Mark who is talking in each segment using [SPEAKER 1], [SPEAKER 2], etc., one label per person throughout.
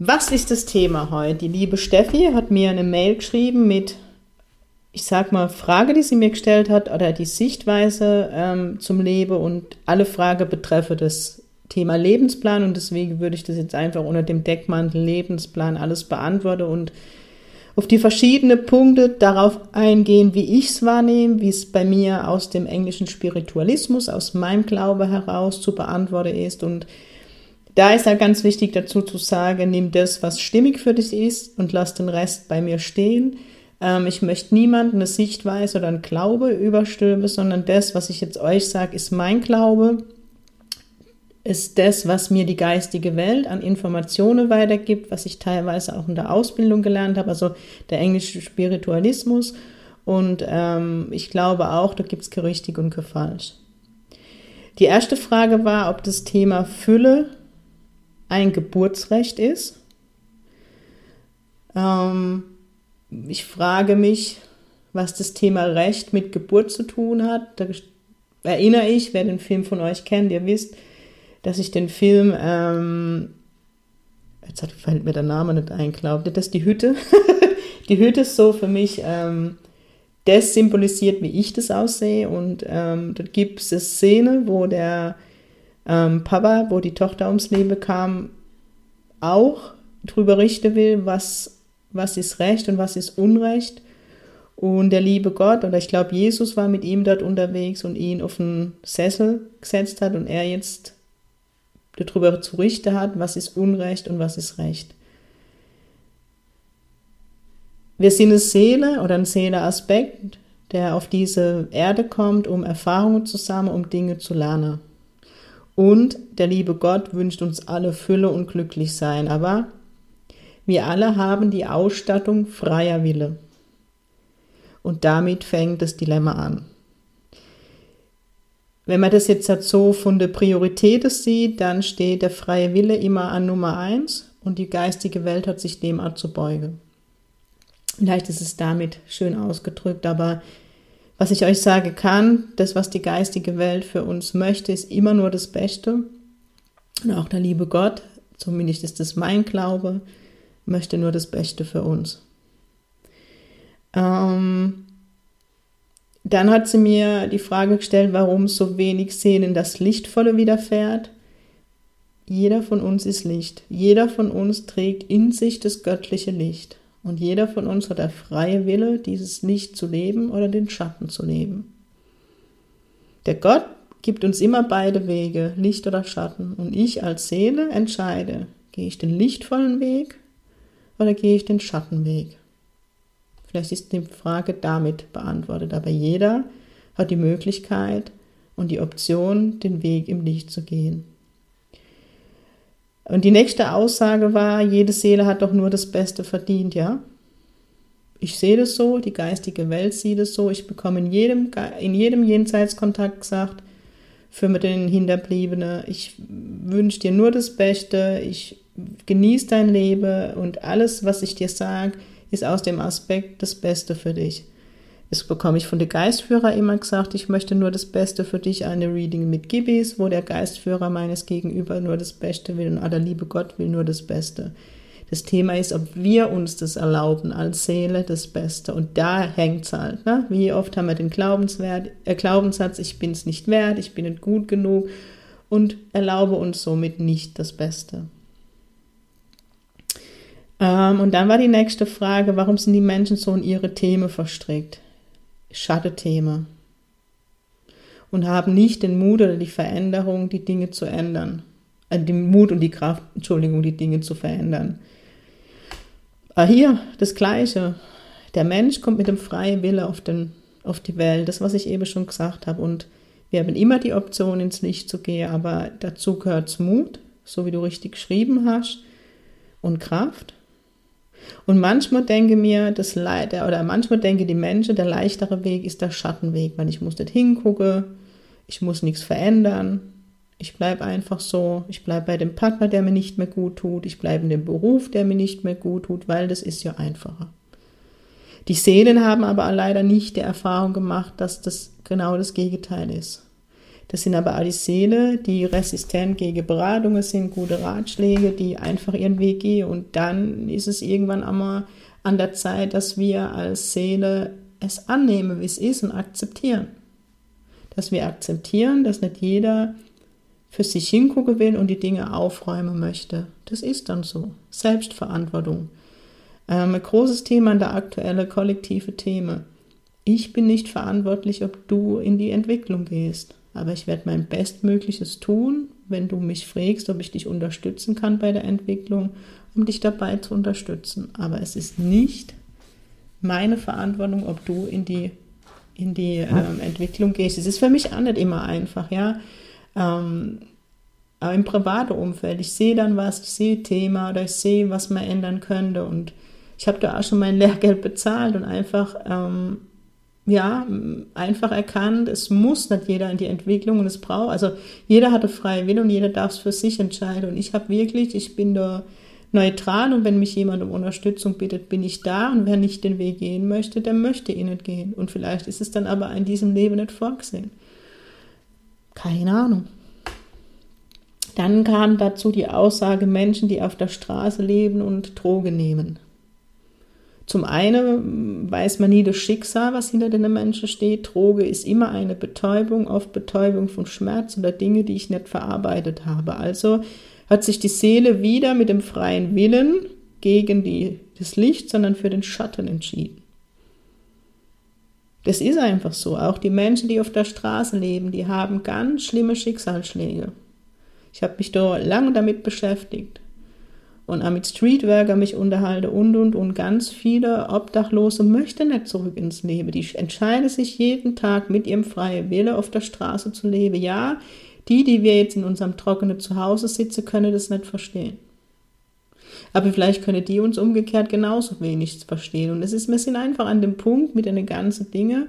[SPEAKER 1] Was ist das Thema heute? Die liebe Steffi hat mir eine Mail geschrieben mit, ich sag mal, Frage, die sie mir gestellt hat oder die Sichtweise ähm, zum Leben und alle Fragen betreffe das Thema Lebensplan und deswegen würde ich das jetzt einfach unter dem Deckmantel Lebensplan alles beantworten und auf die verschiedenen Punkte darauf eingehen, wie ich es wahrnehme, wie es bei mir aus dem englischen Spiritualismus, aus meinem Glaube heraus zu beantworten ist. Und da ist halt ganz wichtig dazu zu sagen, nimm das, was stimmig für dich ist und lass den Rest bei mir stehen. Ähm, ich möchte niemandem eine Sichtweise oder einen Glaube überstülpen, sondern das, was ich jetzt euch sage, ist mein Glaube ist das, was mir die geistige Welt an Informationen weitergibt, was ich teilweise auch in der Ausbildung gelernt habe, also der englische Spiritualismus. Und ähm, ich glaube auch, da gibt es richtig und falsch. Die erste Frage war, ob das Thema Fülle ein Geburtsrecht ist. Ähm, ich frage mich, was das Thema Recht mit Geburt zu tun hat. Da erinnere ich, wer den Film von euch kennt, ihr wisst, dass ich den Film, ähm, jetzt hat, fällt mir der Name nicht ein, glaubt ihr, das ist die Hütte. die Hütte ist so für mich, ähm, das symbolisiert, wie ich das aussehe. Und ähm, dort gibt es eine Szene, wo der ähm, Papa, wo die Tochter ums Leben kam, auch drüber richten will, was, was ist Recht und was ist Unrecht. Und der liebe Gott, oder ich glaube, Jesus war mit ihm dort unterwegs und ihn auf einen Sessel gesetzt hat und er jetzt darüber zu richten hat, was ist Unrecht und was ist Recht. Wir sind eine Seele oder ein Seeleaspekt, der auf diese Erde kommt, um Erfahrungen zu sammeln, um Dinge zu lernen. Und der liebe Gott wünscht uns alle Fülle und glücklich sein, aber wir alle haben die Ausstattung freier Wille. Und damit fängt das Dilemma an. Wenn man das jetzt halt so von der Priorität sieht, dann steht der freie Wille immer an Nummer eins und die geistige Welt hat sich dem beugen. Vielleicht ist es damit schön ausgedrückt, aber was ich euch sagen kann, das, was die geistige Welt für uns möchte, ist immer nur das Beste. Und auch der liebe Gott, zumindest ist das mein Glaube, möchte nur das Beste für uns. Ähm, dann hat sie mir die Frage gestellt, warum so wenig Seelen das Lichtvolle widerfährt. Jeder von uns ist Licht. Jeder von uns trägt in sich das göttliche Licht. Und jeder von uns hat der freie Wille, dieses Licht zu leben oder den Schatten zu leben. Der Gott gibt uns immer beide Wege, Licht oder Schatten. Und ich als Seele entscheide, gehe ich den lichtvollen Weg oder gehe ich den Schattenweg. Vielleicht ist die Frage damit beantwortet, aber jeder hat die Möglichkeit und die Option, den Weg im Licht zu gehen. Und die nächste Aussage war, jede Seele hat doch nur das Beste verdient, ja? Ich sehe das so, die geistige Welt sieht es so, ich bekomme in jedem, in jedem Jenseitskontakt gesagt, für den Hinterbliebenen, ich wünsche dir nur das Beste, ich genieße dein Leben und alles, was ich dir sage, ist aus dem Aspekt das Beste für dich. Das bekomme ich von den Geistführer immer gesagt, ich möchte nur das Beste für dich, eine Reading mit Gibbis, wo der Geistführer meines Gegenüber nur das Beste will und der liebe Gott will nur das Beste. Das Thema ist, ob wir uns das erlauben, als Seele das Beste. Und da hängt es halt. Ne? Wie oft haben wir den Glaubenswert, äh, Glaubenssatz, ich bin es nicht wert, ich bin nicht gut genug und erlaube uns somit nicht das Beste. Ähm, und dann war die nächste Frage, warum sind die Menschen so in ihre Themen verstrickt? Schattenthemen. Und haben nicht den Mut oder die Veränderung, die Dinge zu ändern. Äh, den Mut und die Kraft, Entschuldigung, die Dinge zu verändern. Aber ah, hier das Gleiche. Der Mensch kommt mit dem freien Wille auf, den, auf die Welt. Das, was ich eben schon gesagt habe. Und wir haben immer die Option, ins Licht zu gehen, aber dazu gehört Mut, so wie du richtig geschrieben hast, und Kraft Und manchmal denke mir, das Le oder manchmal denke die Menschen, der leichtere Weg ist der Schattenweg, weil ich muss nicht hingucken, ich muss nichts verändern, ich bleibe einfach so, ich bleibe bei dem Partner, der mir nicht mehr gut tut, ich bleibe in dem Beruf, der mir nicht mehr gut tut, weil das ist ja einfacher. Die Seelen haben aber leider nicht die Erfahrung gemacht, dass das genau das Gegenteil ist. Das sind aber all die Seelen, die resistent gegen Beratungen sind, gute Ratschläge, die einfach ihren Weg gehen. Und dann ist es irgendwann einmal an der Zeit, dass wir als Seele es annehmen, wie es ist und akzeptieren. Dass wir akzeptieren, dass nicht jeder für sich hingucken will und die Dinge aufräumen möchte. Das ist dann so. Selbstverantwortung. Ähm, ein großes Thema in der aktuellen kollektive Themen. Ich bin nicht verantwortlich, ob du in die Entwicklung gehst, aber ich werde mein Bestmögliches tun, wenn du mich fragst, ob ich dich unterstützen kann bei der Entwicklung, um dich dabei zu unterstützen. Aber es ist nicht meine Verantwortung, ob du in die, in die ähm, Entwicklung gehst. Es ist für mich auch nicht immer einfach, ja. Ähm, aber im privaten Umfeld, ich sehe dann was, ich sehe Thema oder ich sehe, was man ändern könnte und ich habe da auch schon mein Lehrgeld bezahlt und einfach, ähm, ja, einfach erkannt, es muss nicht jeder in die Entwicklung und es braucht, also jeder hatte freie Wille und jeder darf es für sich entscheiden und ich habe wirklich, ich bin da neutral und wenn mich jemand um Unterstützung bittet, bin ich da und wer nicht den Weg gehen möchte, der möchte ihn nicht gehen und vielleicht ist es dann aber in diesem Leben nicht vorgesehen. Keine Ahnung. Dann kam dazu die Aussage Menschen, die auf der Straße leben und Drogen nehmen. Zum einen weiß man nie das Schicksal, was hinter den Menschen steht. Droge ist immer eine Betäubung, oft Betäubung von Schmerz oder Dinge, die ich nicht verarbeitet habe. Also hat sich die Seele wieder mit dem freien Willen gegen die, das Licht, sondern für den Schatten entschieden. Das ist einfach so. Auch die Menschen, die auf der Straße leben, die haben ganz schlimme Schicksalsschläge. Ich habe mich da lange damit beschäftigt und auch mit Streetworker mich unterhalte und und und ganz viele Obdachlose möchten nicht zurück ins Leben. Die entscheiden sich jeden Tag mit ihrem freien Wille auf der Straße zu leben. Ja, die, die wir jetzt in unserem trockenen Zuhause sitzen, können das nicht verstehen. Aber vielleicht können die uns umgekehrt genauso wenig verstehen. Und es ist, wir sind einfach an dem Punkt mit den ganzen Dingen,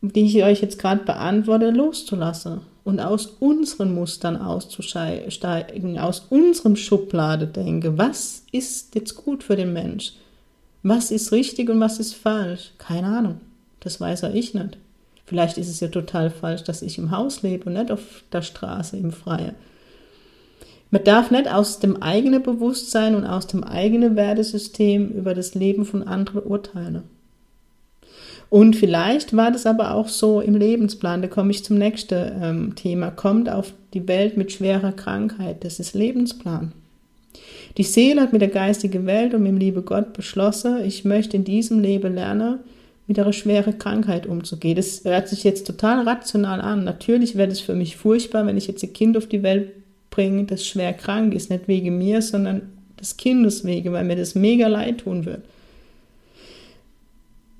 [SPEAKER 1] die ich euch jetzt gerade beantworte, loszulassen und aus unseren Mustern auszusteigen, aus unserem Schublade denke, was ist jetzt gut für den Mensch? Was ist richtig und was ist falsch? Keine Ahnung. Das weiß auch ich nicht. Vielleicht ist es ja total falsch, dass ich im Haus lebe und nicht auf der Straße im Freien. Man darf nicht aus dem eigenen Bewusstsein und aus dem eigenen Wertesystem über das Leben von anderen urteilen. Und vielleicht war das aber auch so im Lebensplan, da komme ich zum nächsten ähm, Thema, kommt auf die Welt mit schwerer Krankheit, das ist Lebensplan. Die Seele hat mit der geistigen Welt und mit dem liebe Gott beschlossen, ich möchte in diesem Leben lernen, mit einer schweren Krankheit umzugehen. Das hört sich jetzt total rational an. Natürlich wäre es für mich furchtbar, wenn ich jetzt ein Kind auf die Welt bringe, das schwer krank ist, nicht wegen mir, sondern des Kindes wegen, weil mir das mega leid tun wird.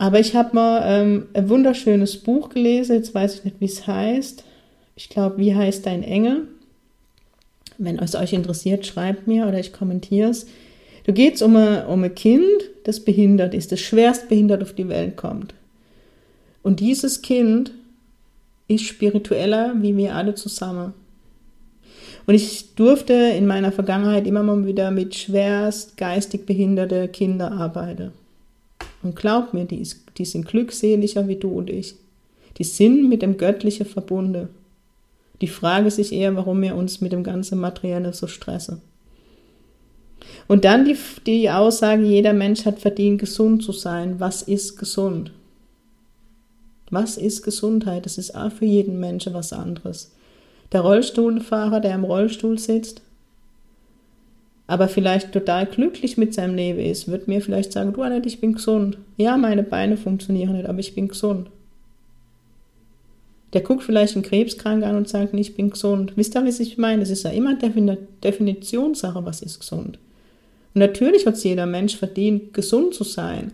[SPEAKER 1] Aber ich habe mal ähm, ein wunderschönes Buch gelesen, jetzt weiß ich nicht, wie es heißt. Ich glaube, wie heißt dein Engel? Wenn es euch interessiert, schreibt mir oder ich kommentiere es. Da geht es um, um ein Kind, das behindert ist, das schwerst behindert auf die Welt kommt. Und dieses Kind ist spiritueller wie wir alle zusammen. Und ich durfte in meiner Vergangenheit immer mal wieder mit schwerst geistig behinderte Kindern arbeiten. Und glaub mir, die, ist, die sind glückseliger wie du und ich. Die sind mit dem Göttlichen verbunden. Die Frage sich eher, warum wir uns mit dem ganzen Materielle so stressen. Und dann die, die Aussage, jeder Mensch hat verdient, gesund zu sein. Was ist gesund? Was ist Gesundheit? Das ist auch für jeden Menschen was anderes. Der Rollstuhlfahrer, der im Rollstuhl sitzt, aber vielleicht total glücklich mit seinem Leben ist, wird mir vielleicht sagen, du Annette, ich bin gesund. Ja, meine Beine funktionieren nicht, aber ich bin gesund. Der guckt vielleicht einen Krebskrank an und sagt, ich bin gesund. Wisst ihr, was ich meine? Es ist ja immer Definitionssache, was ist gesund. Und natürlich hat es jeder Mensch verdient, gesund zu sein.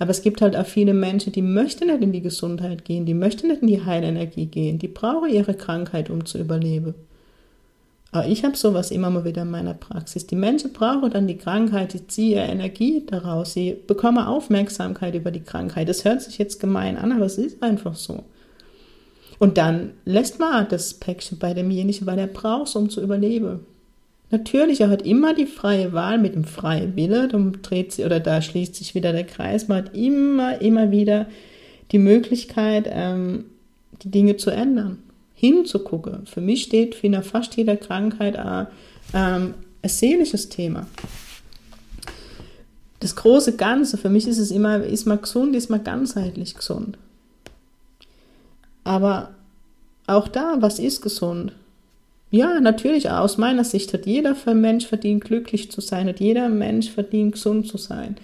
[SPEAKER 1] Aber es gibt halt auch viele Menschen, die möchten nicht in die Gesundheit gehen, die möchten nicht in die Heilenergie gehen, die brauchen ihre Krankheit, um zu überleben. Aber ich habe sowas immer mal wieder in meiner Praxis. Die Menschen brauchen dann die Krankheit, die ziehen Energie daraus, sie bekommen Aufmerksamkeit über die Krankheit. Das hört sich jetzt gemein an, aber es ist einfach so. Und dann lässt man das Päckchen bei demjenigen, weil er braucht um zu überleben. Natürlich, er hat immer die freie Wahl mit dem freien Wille, dann dreht sie, oder da schließt sich wieder der Kreis, man hat immer, immer wieder die Möglichkeit, ähm, die Dinge zu ändern hinzugucken. Für mich steht für fast jeder Krankheit ein, ähm, ein seelisches Thema. Das große Ganze, für mich ist es immer, ist man gesund, ist man ganzheitlich gesund. Aber auch da, was ist gesund? Ja, natürlich, aus meiner Sicht hat jeder Mensch verdient, glücklich zu sein, hat jeder Mensch verdient, gesund zu sein.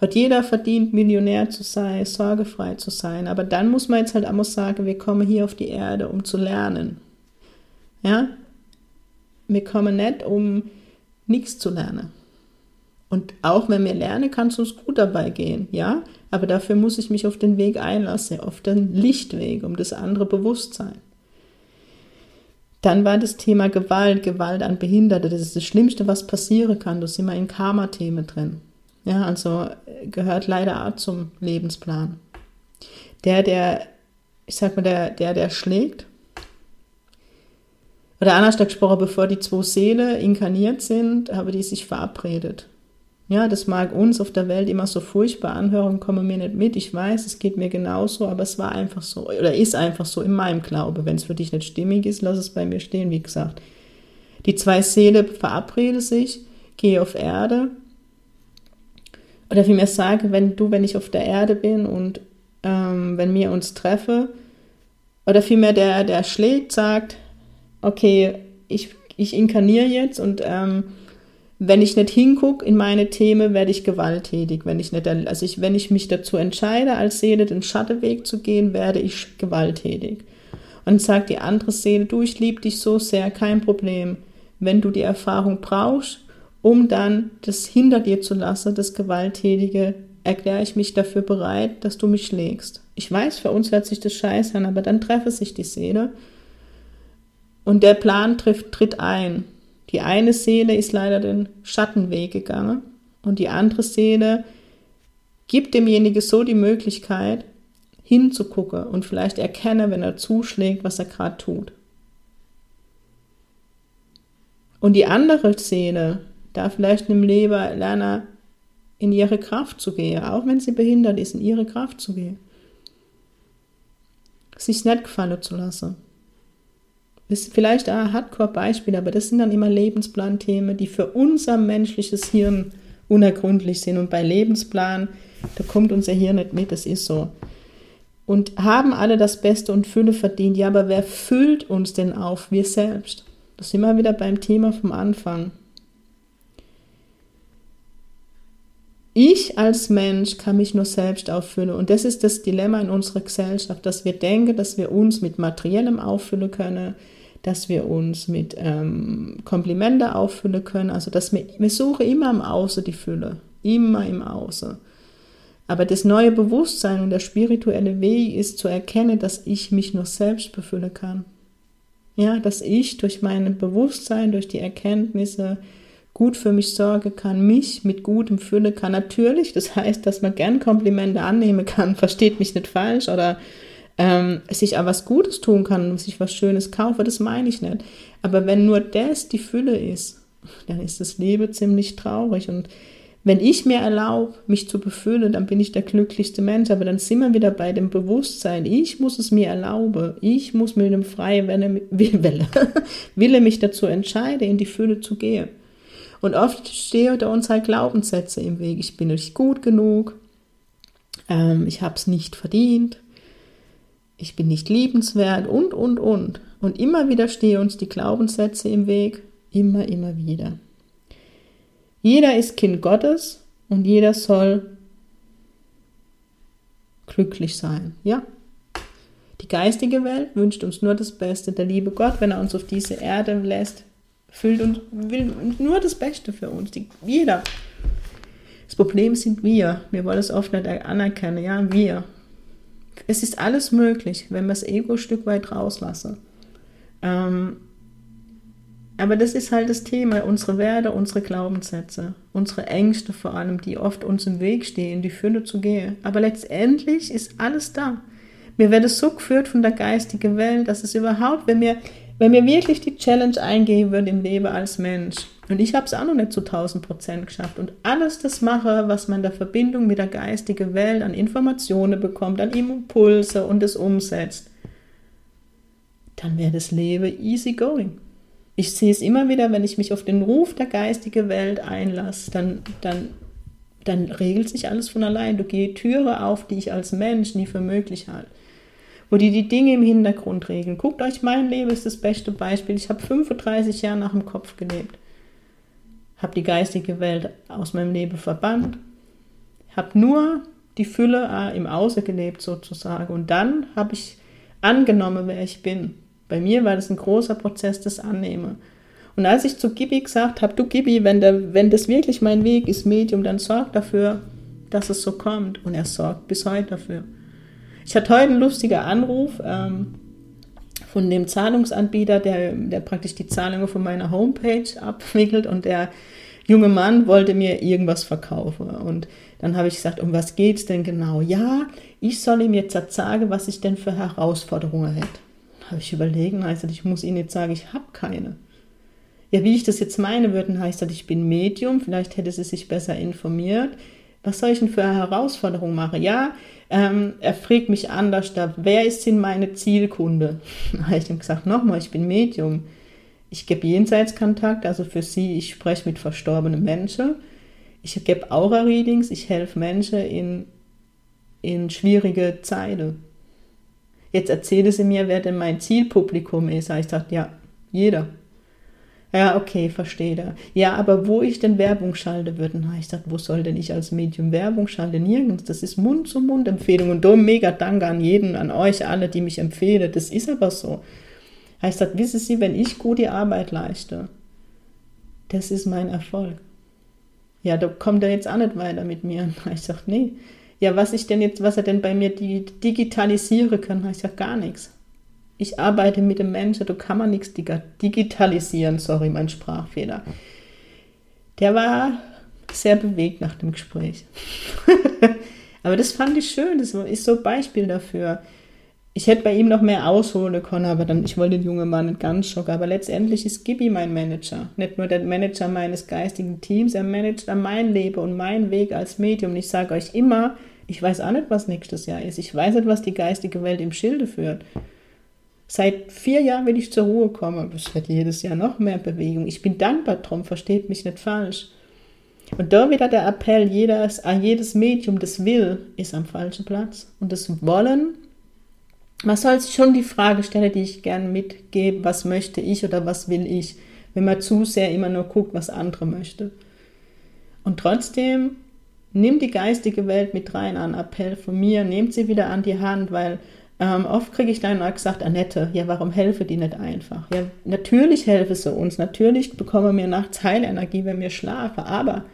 [SPEAKER 1] Hat jeder verdient, Millionär zu sein, sorgefrei zu sein. Aber dann muss man jetzt halt auch sagen, wir kommen hier auf die Erde, um zu lernen. Ja? Wir kommen nicht, um nichts zu lernen. Und auch wenn wir lernen, kann es uns gut dabei gehen, ja. Aber dafür muss ich mich auf den Weg einlassen, auf den Lichtweg, um das andere Bewusstsein. Dann war das Thema Gewalt, Gewalt an Behinderte. Das ist das Schlimmste, was passieren kann. Da sind wir in Karma-Themen drin. Ja, also gehört leider auch zum Lebensplan. Der, der, ich sag mal, der, der, der schlägt, oder anders gesprochen, bevor die zwei Seelen inkarniert sind, haben die sich verabredet. Ja, das mag uns auf der Welt immer so furchtbar anhören, kommen mir nicht mit. Ich weiß, es geht mir genauso, aber es war einfach so, oder ist einfach so in meinem Glaube. Wenn es für dich nicht stimmig ist, lass es bei mir stehen, wie gesagt. Die zwei Seelen verabreden sich, gehe auf Erde, oder vielmehr sage, wenn du, wenn ich auf der Erde bin und ähm, wenn wir uns treffen, oder vielmehr der, der schlägt, sagt, okay, ich, ich inkarniere jetzt und ähm, wenn ich nicht hingucke in meine Themen, werde ich gewalttätig. Wenn ich nicht, also ich, wenn ich mich dazu entscheide, als Seele den Schattenweg zu gehen, werde ich gewalttätig. Und sagt die andere Seele, du, ich liebe dich so sehr, kein Problem. Wenn du die Erfahrung brauchst, um dann das hinter dir zu lassen, das Gewalttätige, erkläre ich mich dafür bereit, dass du mich schlägst. Ich weiß, für uns hört sich das scheiße an, aber dann treffe sich die Seele und der Plan trifft, tritt ein. Die eine Seele ist leider den Schattenweg gegangen und die andere Seele gibt demjenigen so die Möglichkeit, hinzugucken und vielleicht erkenne, wenn er zuschlägt, was er gerade tut. Und die andere Seele, da vielleicht einem Leber lernen, in ihre Kraft zu gehen, auch wenn sie behindert ist, in ihre Kraft zu gehen. Sich nicht gefallen zu lassen. Ist vielleicht ein Hardcore-Beispiel, aber das sind dann immer Lebensplanthemen, die für unser menschliches Hirn unergründlich sind. Und bei Lebensplan, da kommt unser Hirn nicht mit, das ist so. Und haben alle das Beste und Fülle verdient. Ja, aber wer füllt uns denn auf? Wir selbst. Das sind wir wieder beim Thema vom Anfang. Ich als Mensch kann mich nur selbst auffüllen. Und das ist das Dilemma in unserer Gesellschaft, dass wir denken, dass wir uns mit Materiellem auffüllen können, dass wir uns mit ähm, Komplimente auffüllen können. Also dass wir, wir suchen immer im Außen die Fülle. Immer im Außen. Aber das neue Bewusstsein und der spirituelle Weg ist zu erkennen, dass ich mich nur selbst befüllen kann. Ja, dass ich durch mein Bewusstsein, durch die Erkenntnisse, gut für mich sorgen kann, mich mit gutem Fülle kann. Natürlich, das heißt, dass man gern Komplimente annehmen kann, versteht mich nicht falsch, oder ähm, sich auch was Gutes tun kann und sich was Schönes kaufen, das meine ich nicht. Aber wenn nur das die Fülle ist, dann ist das Leben ziemlich traurig. Und wenn ich mir erlaube, mich zu befüllen, dann bin ich der glücklichste Mensch. Aber dann sind wir wieder bei dem Bewusstsein. Ich muss es mir erlauben. Ich muss mit einem freien Wille, Wille, Wille mich dazu entscheiden, in die Fülle zu gehen. Und oft stehen da uns halt Glaubenssätze im Weg. Ich bin nicht gut genug. Ähm, ich habe es nicht verdient. Ich bin nicht liebenswert und, und, und. Und immer wieder stehen uns die Glaubenssätze im Weg. Immer, immer wieder. Jeder ist Kind Gottes und jeder soll glücklich sein. Ja. Die geistige Welt wünscht uns nur das Beste. Der liebe Gott, wenn er uns auf diese Erde lässt, füllt und will nur das Beste für uns. Die, jeder. Das Problem sind wir. Wir wollen es oft nicht anerkennen. Ja, wir. Es ist alles möglich, wenn wir das Ego ein Stück weit rauslassen. Ähm, Aber das ist halt das Thema, unsere Werte, unsere Glaubenssätze, unsere Ängste vor allem, die oft uns im Weg stehen, die Fülle zu gehen. Aber letztendlich ist alles da. Mir wird es so geführt von der geistigen Welt, dass es überhaupt, wenn mir, wenn mir wirklich die Challenge eingehen würde im Leben als Mensch, und ich habe es auch noch nicht zu 1000 Prozent geschafft, und alles das mache, was man in der Verbindung mit der geistigen Welt an Informationen bekommt, an Impulse und es umsetzt, dann wäre das Leben easy going. Ich sehe es immer wieder, wenn ich mich auf den Ruf der geistigen Welt einlasse, dann, dann, dann regelt sich alles von allein. Du gehst Türe auf, die ich als Mensch nie für möglich halte. Wo die die Dinge im Hintergrund regeln. Guckt euch, mein Leben ist das beste Beispiel. Ich habe 35 Jahre nach dem Kopf gelebt. Habe die geistige Welt aus meinem Leben verbannt. Habe nur die Fülle äh, im Außen gelebt sozusagen. Und dann habe ich angenommen, wer ich bin. Bei mir war das ein großer Prozess des Annehmen. Und als ich zu Gibi gesagt habe, du Gibi, wenn, der, wenn das wirklich mein Weg ist, Medium, dann sorg dafür, dass es so kommt. Und er sorgt bis heute dafür. Ich hatte heute einen lustigen Anruf ähm, von dem Zahlungsanbieter, der, der praktisch die Zahlungen von meiner Homepage abwickelt und der junge Mann wollte mir irgendwas verkaufen. Und dann habe ich gesagt, um was geht es denn genau? Ja, ich soll ihm jetzt sagen, was ich denn für Herausforderungen hätte habe ich überlegen, heißt das, ich muss Ihnen jetzt sagen, ich habe keine. Ja, wie ich das jetzt meine würden, heißt das, ich bin Medium, vielleicht hätte sie sich besser informiert. Was soll ich denn für eine Herausforderung machen? Ja, ähm, er fragt mich anders, da, wer ist denn meine Zielkunde? Da habe ich ihm gesagt, nochmal, ich bin Medium. Ich gebe Jenseitskontakt, also für Sie, ich spreche mit verstorbenen Menschen. Ich gebe Aura-Readings, ich helfe Menschen in, in schwierige Zeiten. Jetzt erzähle sie mir, wer denn mein Zielpublikum ist. Ich sage, ja, jeder. Ja, okay, verstehe da. Ja, aber wo ich denn Werbung schalte, würden, ich sage, wo soll denn ich als Medium Werbung schalten? Nirgends. Das ist Mund-zu-Mund-Empfehlung. Und darum mega Danke an jeden, an euch alle, die mich empfehlen. Das ist aber so. Ich sage, wissen Sie, wenn ich gute Arbeit leiste, das ist mein Erfolg. Ja, da kommt er jetzt auch nicht weiter mit mir. Ich sage, nee, ja, was ich denn jetzt, was er denn bei mir digitalisieren kann, heißt ja gar nichts. Ich arbeite mit dem Menschen, da kann man nichts digitalisieren, sorry, mein Sprachfehler. Der war sehr bewegt nach dem Gespräch. aber das fand ich schön, das ist so ein Beispiel dafür. Ich hätte bei ihm noch mehr ausholen können, aber dann, ich wollte den jungen Mann nicht ganz schocken. Aber letztendlich ist Gibi mein Manager. Nicht nur der Manager meines geistigen Teams, er managt mein Leben und meinen Weg als Medium. Und ich sage euch immer, ich weiß auch nicht, was nächstes Jahr ist. Ich weiß nicht, was die geistige Welt im Schilde führt. Seit vier Jahren will ich zur Ruhe kommen. Es wird jedes Jahr noch mehr Bewegung. Ich bin dankbar drum, versteht mich nicht falsch. Und da wieder der Appell, jedes, jedes Medium, das will, ist am falschen Platz. Und das Wollen man soll sich schon die Frage stellen, die ich gerne mitgebe, was möchte ich oder was will ich, wenn man zu sehr immer nur guckt, was andere möchte. Und trotzdem, nimm die geistige Welt mit rein an Appell von mir, nehmt sie wieder an die Hand, weil ähm, oft kriege ich dann gesagt, Annette, ja, warum helfe die nicht einfach? Ja, natürlich helfe sie uns, natürlich bekommen wir nachts Heilenergie, wenn wir schlafen, aber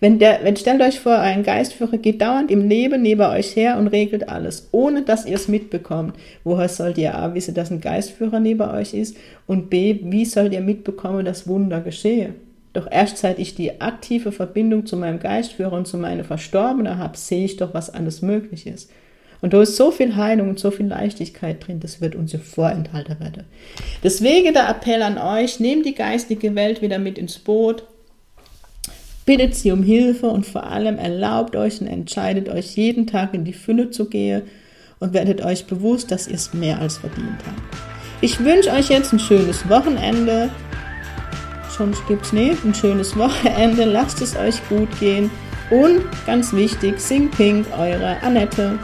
[SPEAKER 1] wenn der, wenn, stellt euch vor, ein Geistführer geht dauernd im Leben neben euch her und regelt alles, ohne dass ihr es mitbekommt. Woher sollt ihr A, wissen, dass ein Geistführer neben euch ist? Und B, wie sollt ihr mitbekommen, dass Wunder geschehe? Doch erst seit ich die aktive Verbindung zu meinem Geistführer und zu meinen Verstorbenen habe, sehe ich doch, was alles möglich ist. Und da ist so viel Heilung und so viel Leichtigkeit drin, das wird uns ja vorenthalten werden. Deswegen der Appell an euch, nehmt die geistige Welt wieder mit ins Boot, Bittet sie um Hilfe und vor allem erlaubt euch und entscheidet euch jeden Tag in die Fülle zu gehen und werdet euch bewusst, dass ihr es mehr als verdient habt. Ich wünsche euch jetzt ein schönes Wochenende. Schon gibt's nicht, ein schönes Wochenende. Lasst es euch gut gehen. Und ganz wichtig, sing pink, eure Annette.